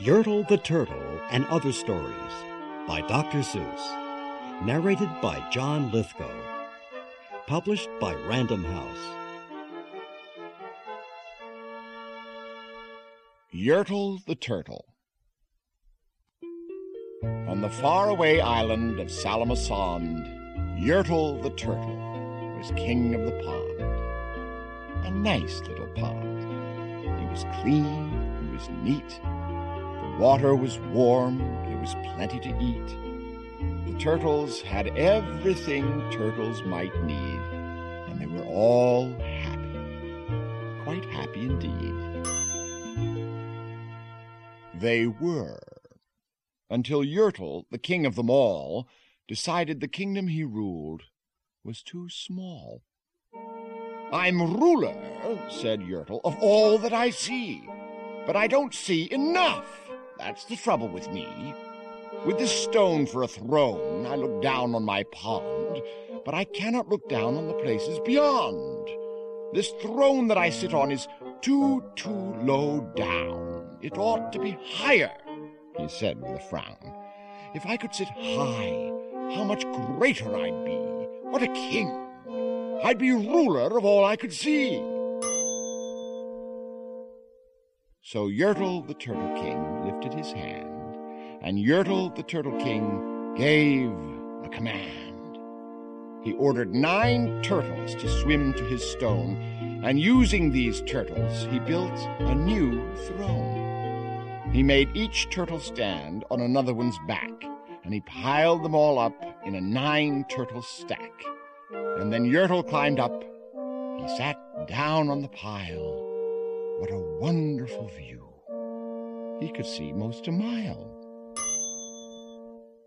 Yertle the Turtle and Other Stories by Dr. Seuss. Narrated by John Lithgow. Published by Random House. Yertle the Turtle. On the faraway island of Sala-ma-Sond, Yertle the Turtle was king of the pond. A nice little pond. It was clean, it was neat, water was warm, there was plenty to eat. The turtles had everything turtles might need, and they were all happy. Quite happy indeed. They were. Until Yertle, the king of them all, decided the kingdom he ruled was too small. I'm ruler, said Yertle, of all that I see, but I don't see enough. That's the trouble with me. With this stone for a throne, I look down on my pond, but I cannot look down on the places beyond. This throne that I sit on is too, too low down. It ought to be higher, he said with a frown. If I could sit high, how much greater I'd be. What a king! I'd be ruler of all I could see. So Yertle the Turtle King lifted his hand, and Yertle the Turtle King gave a command. He ordered nine turtles to swim to his stone, and using these turtles, he built a new throne. He made each turtle stand on another one's back, and he piled them all up in a nine turtle stack. And then Yertle climbed up. He sat down on the pile. What a wonderful view! He could see most a mile.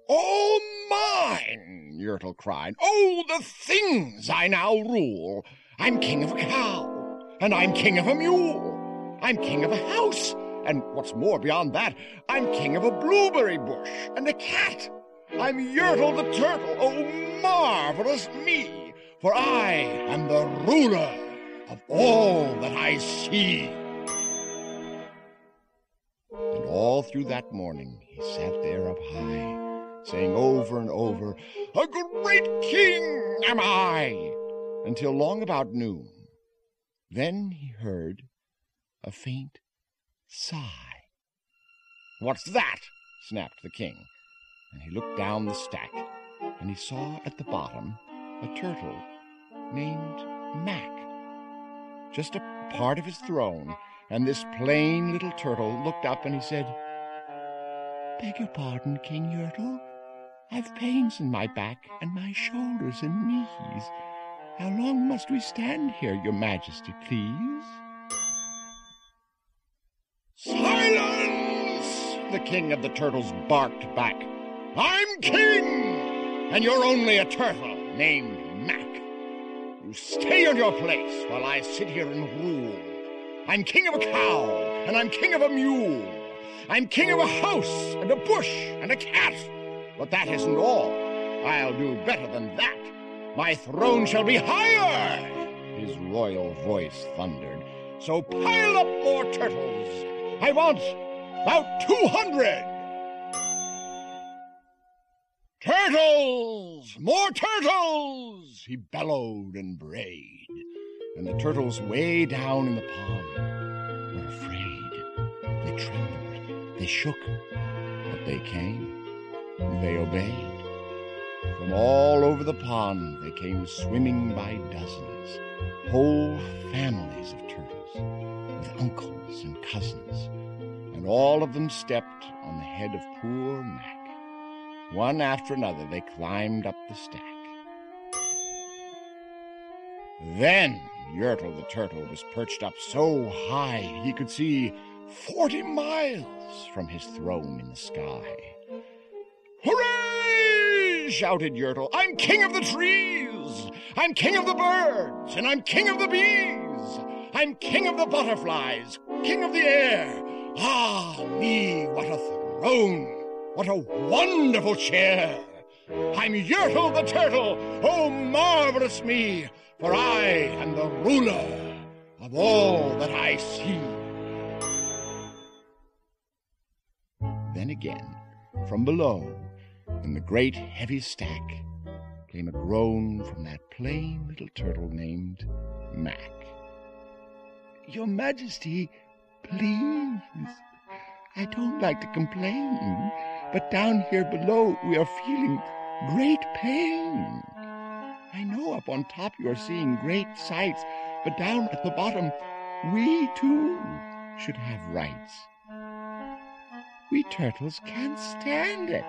All mine! Yertle cried. Oh, the things I now rule! I'm king of a cow, and I'm king of a mule. I'm king of a house, and what's more beyond that, I'm king of a blueberry bush and a cat. I'm Yertle the turtle. Oh, marvelous me! For I am the ruler of all that I see. All through that morning he sat there up high, saying over and over, A great king am I! Until long about noon. Then he heard a faint sigh. What's that? snapped the king. And he looked down the stack, and he saw at the bottom a turtle named Mac. Just a part of his throne, and this plain little turtle looked up and he said, Beg your pardon, King Yertle. I've pains in my back and my shoulders and knees. How long must we stand here, your majesty, please? Silence! The king of the turtles barked back. I'm king, and you're only a turtle named Mac. You stay on your place while I sit here and rule. I'm king of a cow, and I'm king of a mule. I'm king of a house, and a bush, and a cat. But that isn't all. I'll do better than that. My throne shall be higher, his royal voice thundered. So pile up more turtles. I want about two hundred. Turtles! More turtles! He bellowed and brayed. And the turtles way down in the pond were afraid. They trembled, they shook, but they came. They obeyed. From all over the pond they came swimming by dozens, whole families of turtles, with uncles and cousins, and all of them stepped on the head of poor Mac. One after another they climbed up the stack. Then Yertle the turtle was perched up so high he could see forty miles from his throne in the sky. Hooray! shouted Yertle. I'm king of the trees! I'm king of the birds! And I'm king of the bees! I'm king of the butterflies! King of the air! Ah, me, what a throne! What a wonderful chair! I'm Yertle the turtle! Oh, marvelous me! For I am the ruler of all that I see. then again, from below, in the great heavy stack, came a groan from that plain little turtle named Mac. Your Majesty, please. I don't like to complain, but down here below we are feeling great pain. I know up on top you are seeing great sights, but down at the bottom we too should have rights. We turtles can't stand it.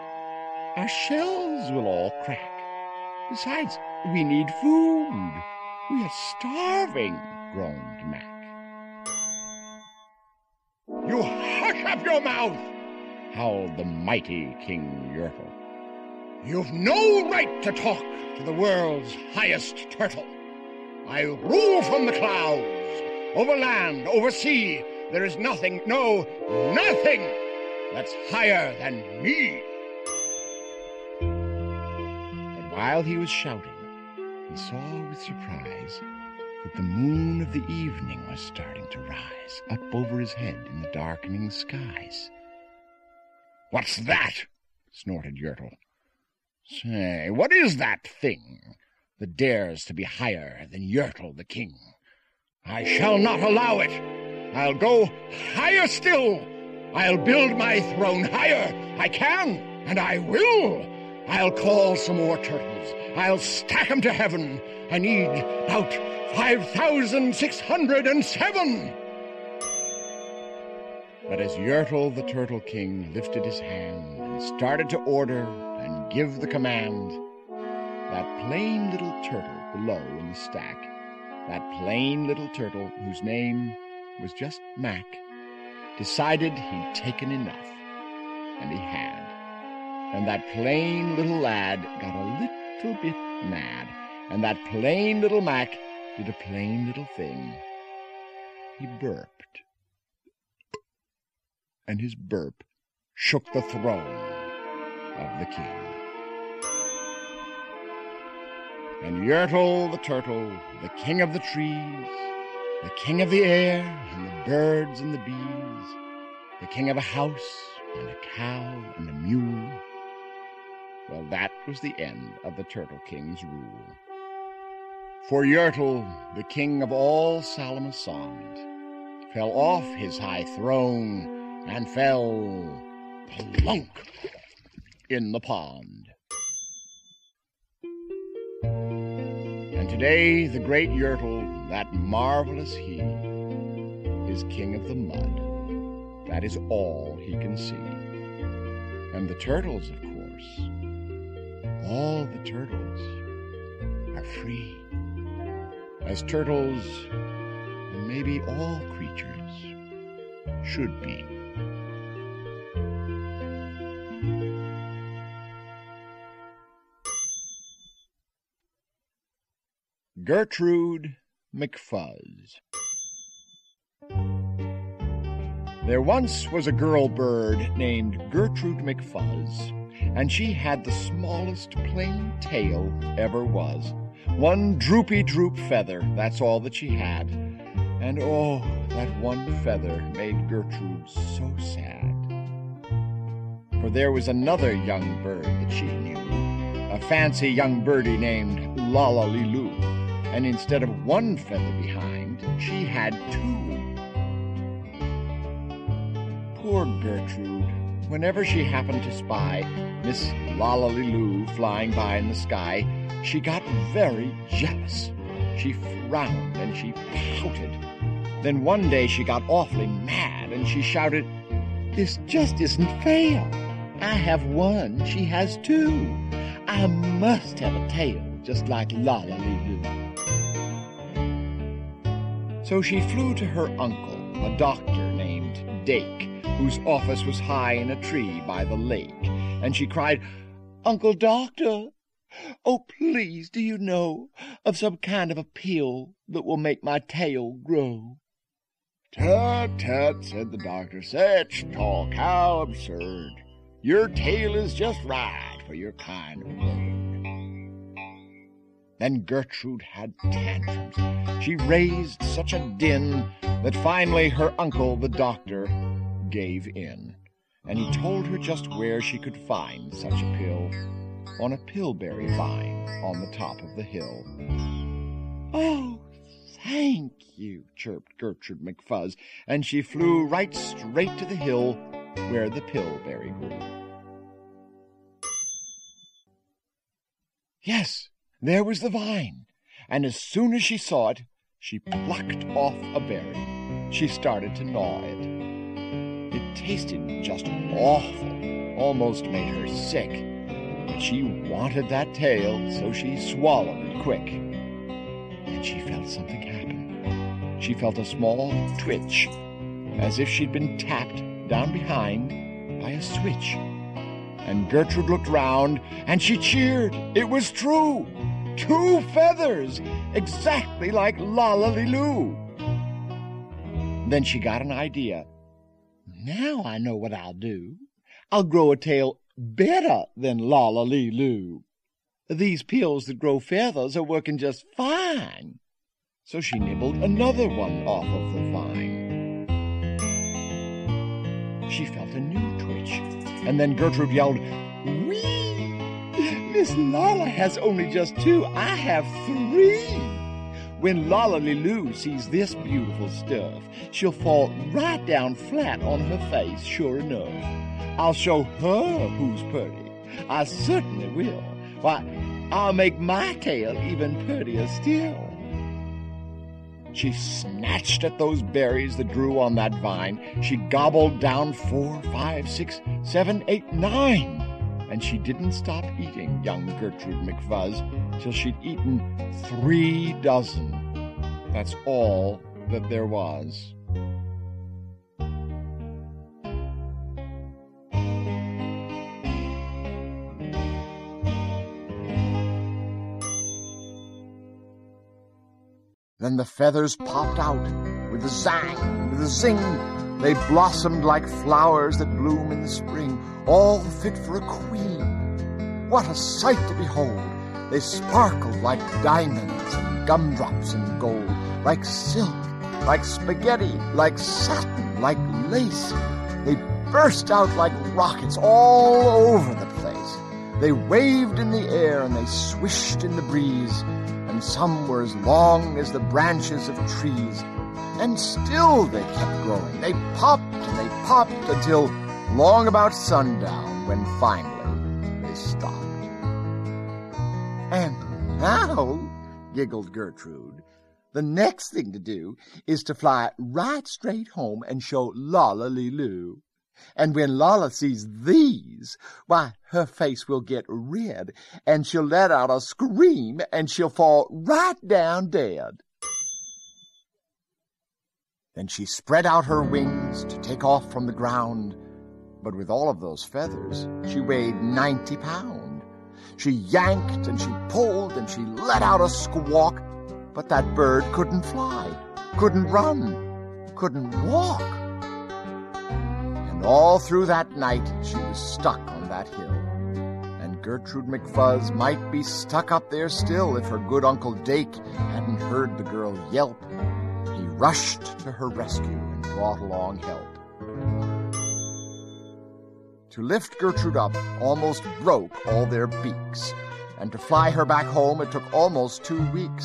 Our shells will all crack. Besides, we need food. We are starving, groaned Mac. You hush up your mouth, howled the mighty King Yertle. You've no right to talk to the world's highest turtle. I rule from the clouds, over land, over sea. There is nothing, no, nothing that's higher than me. But while he was shouting, he saw with surprise that the moon of the evening was starting to rise up over his head in the darkening skies. What's that? snorted Yertle. Say, what is that thing that dares to be higher than Yertle the king? I shall not allow it. I'll go higher still. I'll build my throne higher. I can, and I will. I'll call some more turtles. I'll stack 'em to heaven. I need about 5,607. But as Yertle the Turtle King lifted his hand and started to order and give the command, that plain little turtle below in the stack, that plain little turtle whose name was just Mac, decided he'd taken enough. And he had. And that plain little lad got a little bit mad. And that plain little Mac did a plain little thing. He burped. And his burp shook the throne of the king. And Yertle the turtle, the king of the trees, the king of the air, and the birds and the bees, the king of a house, and a cow, and a mule. Well, that was the end of the Turtle King's rule. For Yertle, the king of all Sala-ma-Sond, fell off his high throne and fell plunk in the pond. And today, the great Yertle, that marvelous he, is king of the mud. That is all he can see. And the turtles, of course, all the turtles are free. As turtles, and maybe all creatures, should be. Gertrude McFuzz. There once was a girl bird named Gertrude McFuzz, and she had the smallest plain tail ever was. One droopy droop feather, that's all that she had. And oh, that one feather made Gertrude so sad. For there was another young bird that she knew, a fancy young birdie named Lala and instead of one feather behind, she had two. Poor Gertrude, whenever she happened to spy Miss Lolla-Lee-Lou flying by in the sky, she got very jealous. She frowned and she pouted. Then one day she got awfully mad and she shouted, This just isn't fair. I have one, she has two. I must have a tail just like Lolla-Lee-Lou. So she flew to her uncle, a doctor named Dake, whose office was high in a tree by the lake, and she cried, Uncle Doctor, oh, please, do you know of some kind of a pill that will make my tail grow? Tut, tut, said the doctor, such talk, how absurd. Your tail is just right for your kind of bird. Then Gertrude had tantrums. She raised such a din that finally her uncle, the doctor, gave in. and he told her just where she could find such a pill on a pillberry vine on the top of the hill. Oh, thank you, chirped Gertrude McFuzz, and she flew right straight to the hill where the pillberry grew. Yes, there was the vine, and as soon as she saw it, she plucked off a berry. She started to gnaw it. It tasted just awful, almost made her sick. But she wanted that tail, so she swallowed it quick. And she felt something happen. She felt a small twitch, as if she'd been tapped down behind by a switch. And Gertrude looked round, and she cheered. It was true. Two feathers, exactly like Lolly Then she got an idea. Now I know what I'll do. I'll grow a tail better than Lolly These pills that grow feathers are working just fine. So she nibbled another one off of the vine. She felt a new twitch, and then Gertrude yelled, Whee! Miss Lala has only just two. I have three. When Lolly Lou sees this beautiful stuff, she'll fall right down flat on her face, sure enough. I'll show her who's pretty. I certainly will. Why, I'll make my tail even prettier still. She snatched at those berries that grew on that vine. She gobbled down four, five, six, seven, eight, nine and she didn't stop eating young Gertrude McFuzz till she'd eaten three dozen. That's all that there was. Then the feathers popped out with a zang, with a zing. They blossomed like flowers that bloom in the spring all fit for a queen. What a sight to behold! They sparkled like diamonds and gumdrops and gold, like silk, like spaghetti, like satin, like lace. They burst out like rockets all over the place. They waved in the air and they swished in the breeze, and some were as long as the branches of trees. And still they kept growing. They popped and they popped until long about sundown when finally they stopped. And now, giggled Gertrude, the next thing to do is to fly right straight home and show Lolla-Lee-Lou. And when Lala sees these, why, her face will get red, and she'll let out a scream, and she'll fall right down dead. Then she spread out her wings to take off from the ground, but with all of those feathers, she weighed ninety pound. She yanked and she pulled and she let out a squawk, but that bird couldn't fly, couldn't run, couldn't walk. And all through that night she was stuck on that hill. And Gertrude McFuzz might be stuck up there still if her good Uncle Dake hadn't heard the girl yelp. He rushed to her rescue and brought along help to lift Gertrude up almost broke all their beaks, and to fly her back home it took almost two weeks,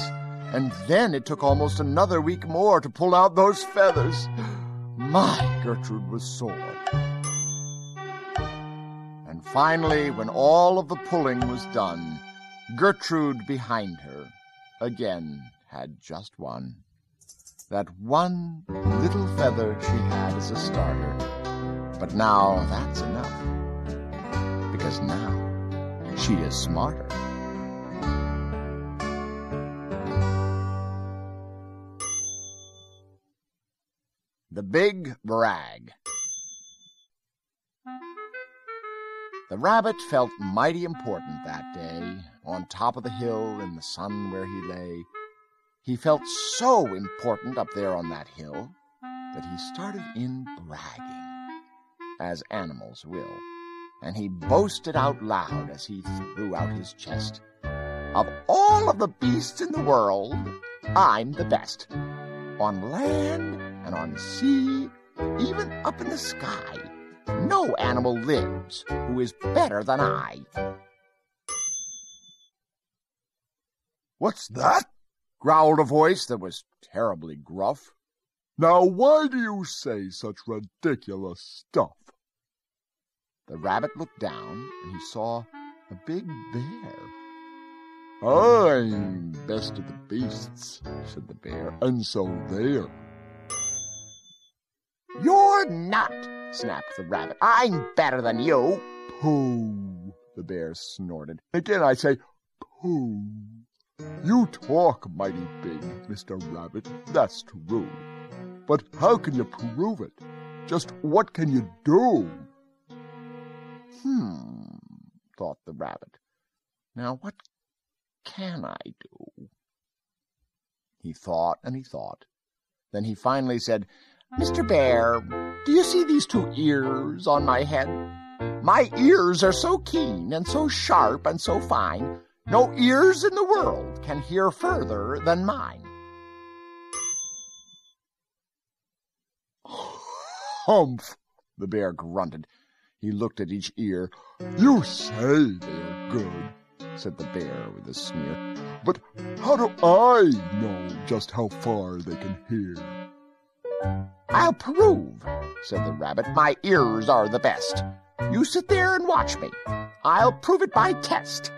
and then it took almost another week more to pull out those feathers. My, Gertrude was sore. And finally, when all of the pulling was done, Gertrude behind her again had just one. That one little feather she had as a starter but now that's enough. Because now she is smarter. The Big Brag. The rabbit felt mighty important that day, on top of the hill in the sun where he lay. He felt so important up there on that hill that he started in bragging as animals will, and he boasted out loud as he threw out his chest. Of all of the beasts in the world, I'm the best. On land and on sea, even up in the sky, no animal lives who is better than I. What's that? Growled a voice that was terribly gruff. Now why do you say such ridiculous stuff? The rabbit looked down and he saw a big bear. I'm best of the beasts, said the bear, and so there. You're not, snapped the rabbit. I'm better than you. Pooh, the bear snorted. Again I say, pooh. You talk mighty big, Mr. Rabbit, that's true. But how can you prove it? Just what can you do? Hmm, thought the rabbit. Now what can I do? He thought and he thought. Then he finally said, Mr. Bear, do you see these two ears on my head? My ears are so keen and so sharp and so fine no ears in the world can hear further than mine. Humph! The bear grunted. He looked at each ear. You say they're good, said the bear with a sneer. But how do I know just how far they can hear? I'll prove, said the rabbit. My ears are the best. You sit there and watch me. I'll prove it by test.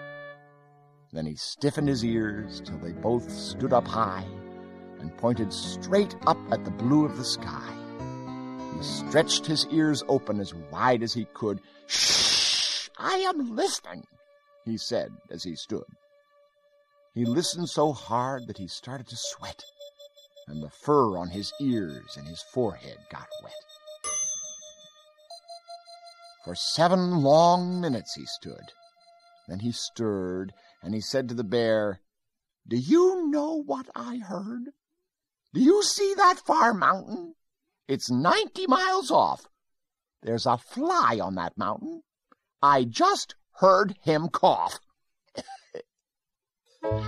Then he stiffened his ears till they both stood up high and pointed straight up at the blue of the sky. He stretched his ears open as wide as he could. Shh! I am listening, he said as he stood. He listened so hard that he started to sweat, and the fur on his ears and his forehead got wet. For seven long minutes he stood. Then he stirred and he said to the bear, Do you know what I heard? Do you see that far mountain? It's ninety miles off. There's a fly on that mountain. I just heard him cough.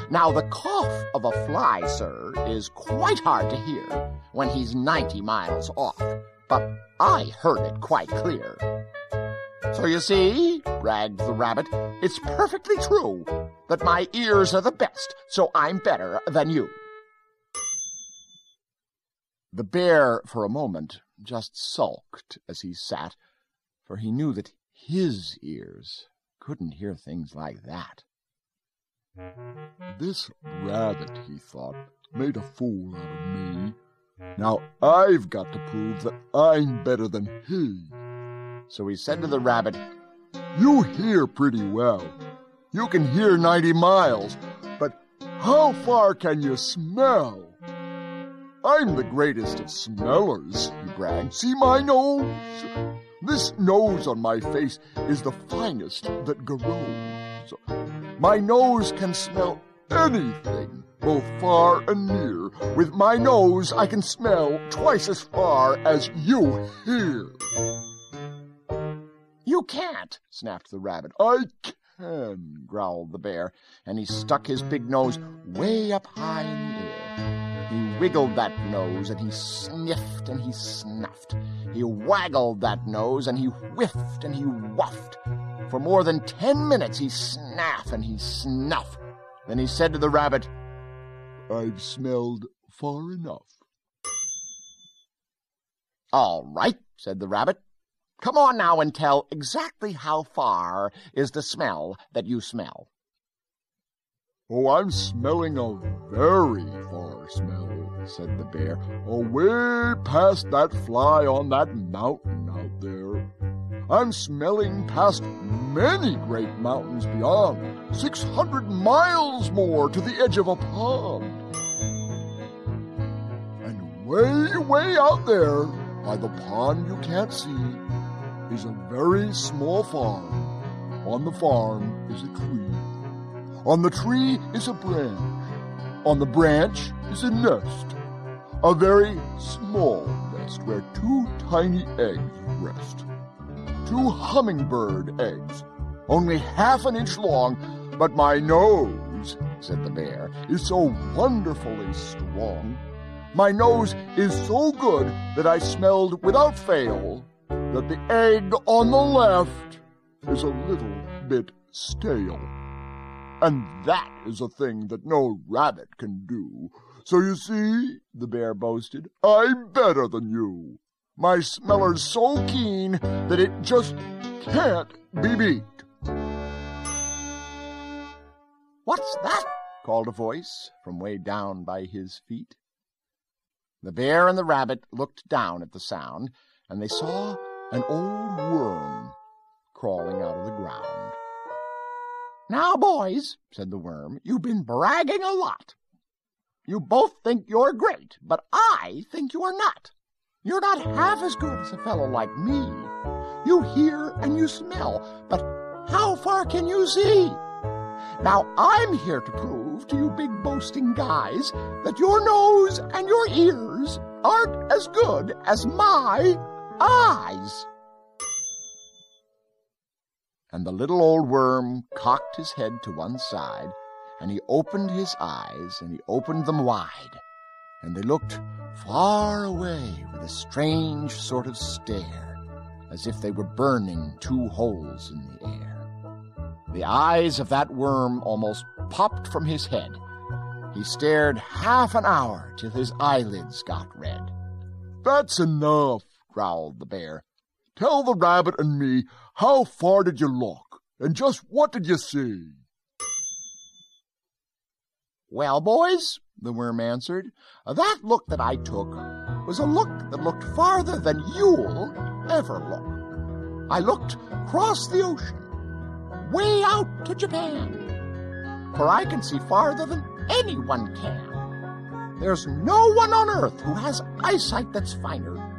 now, the cough of a fly, sir, is quite hard to hear when he's ninety miles off, but I heard it quite clear. So you see, bragged the rabbit, it's perfectly true that my ears are the best, so I'm better than you. The bear, for a moment, just sulked as he sat, for he knew that his ears couldn't hear things like that. This rabbit, he thought, made a fool out of me. Now I've got to prove that I'm better than he. So he said to the rabbit, You hear pretty well. You can hear 90 miles, but how far can you smell? I'm the greatest of smellers, he bragged. See my nose? This nose on my face is the finest that grows. My nose can smell anything, both far and near. With my nose, I can smell twice as far as you hear. You can't, snapped the rabbit. I growled the bear, and he stuck his big nose way up high in the air. He wiggled that nose, and he sniffed and he snuffed. He waggled that nose, and he whiffed and he wuffed. For more than ten minutes he snaff and he snuff. Then he said to the rabbit, I've smelled far enough. All right, said the rabbit. Come on now and tell exactly how far is the smell that you smell. Oh, I'm smelling a very far smell, said the bear, oh, away past that fly on that mountain out there. I'm smelling past many great mountains beyond, six hundred miles more to the edge of a pond. And way, way out there, by the pond you can't see, is a very small farm. On the farm is a tree. On the tree is a branch. On the branch is a nest. A very small nest where two tiny eggs rest. Two hummingbird eggs, only half an inch long, but my nose, said the bear, is so wonderfully strong. My nose is so good that I smelled without fail that the egg on the left is a little bit stale. And that is a thing that no rabbit can do. So you see, the bear boasted, I'm better than you. My smeller's so keen that it just can't be beat. What's that? called a voice from way down by his feet. The bear and the rabbit looked down at the sound, and they saw an old worm crawling out of the ground. Now, boys, said the worm, you've been bragging a lot. You both think you're great, but I think you are not. You're not half as good as a fellow like me. You hear and you smell, but how far can you see? Now I'm here to prove to you big boasting guys that your nose and your ears aren't as good as my eyes. And the little old worm cocked his head to one side, and he opened his eyes, and he opened them wide, and they looked far away with a strange sort of stare, as if they were burning two holes in the air. The eyes of that worm almost popped from his head. He stared half an hour till his eyelids got red. That's enough, growled the bear. Tell the rabbit and me how far did you look, and just what did you see? Well, boys, the worm answered, that look that I took was a look that looked farther than you'll ever look. I looked across the ocean way out to Japan, for I can see farther than anyone can. There's no one on earth who has eyesight that's finer.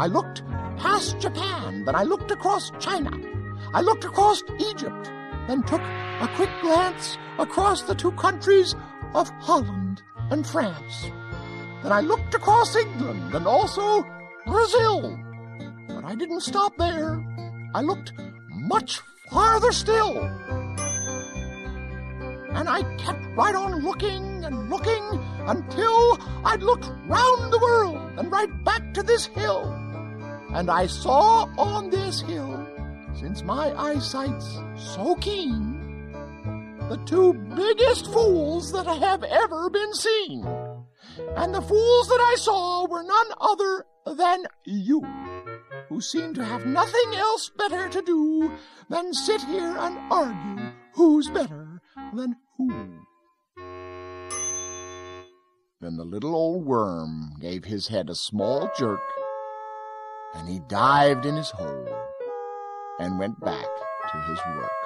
I looked past Japan, then I looked across China. I looked across Egypt, then took a quick glance across the two countries of Holland and France. Then I looked across England and also Brazil. But I didn't stop there. I looked much farther still. And I kept right on looking and looking until I'd looked round the world and right back to this hill. And I saw on this hill, since my eyesight's so keen, the two biggest fools that I have ever been seen. And the fools that I saw were none other than you who seem to have nothing else better to do than sit here and argue who's better than who. Then the little old worm gave his head a small jerk, and he dived in his hole and went back to his work.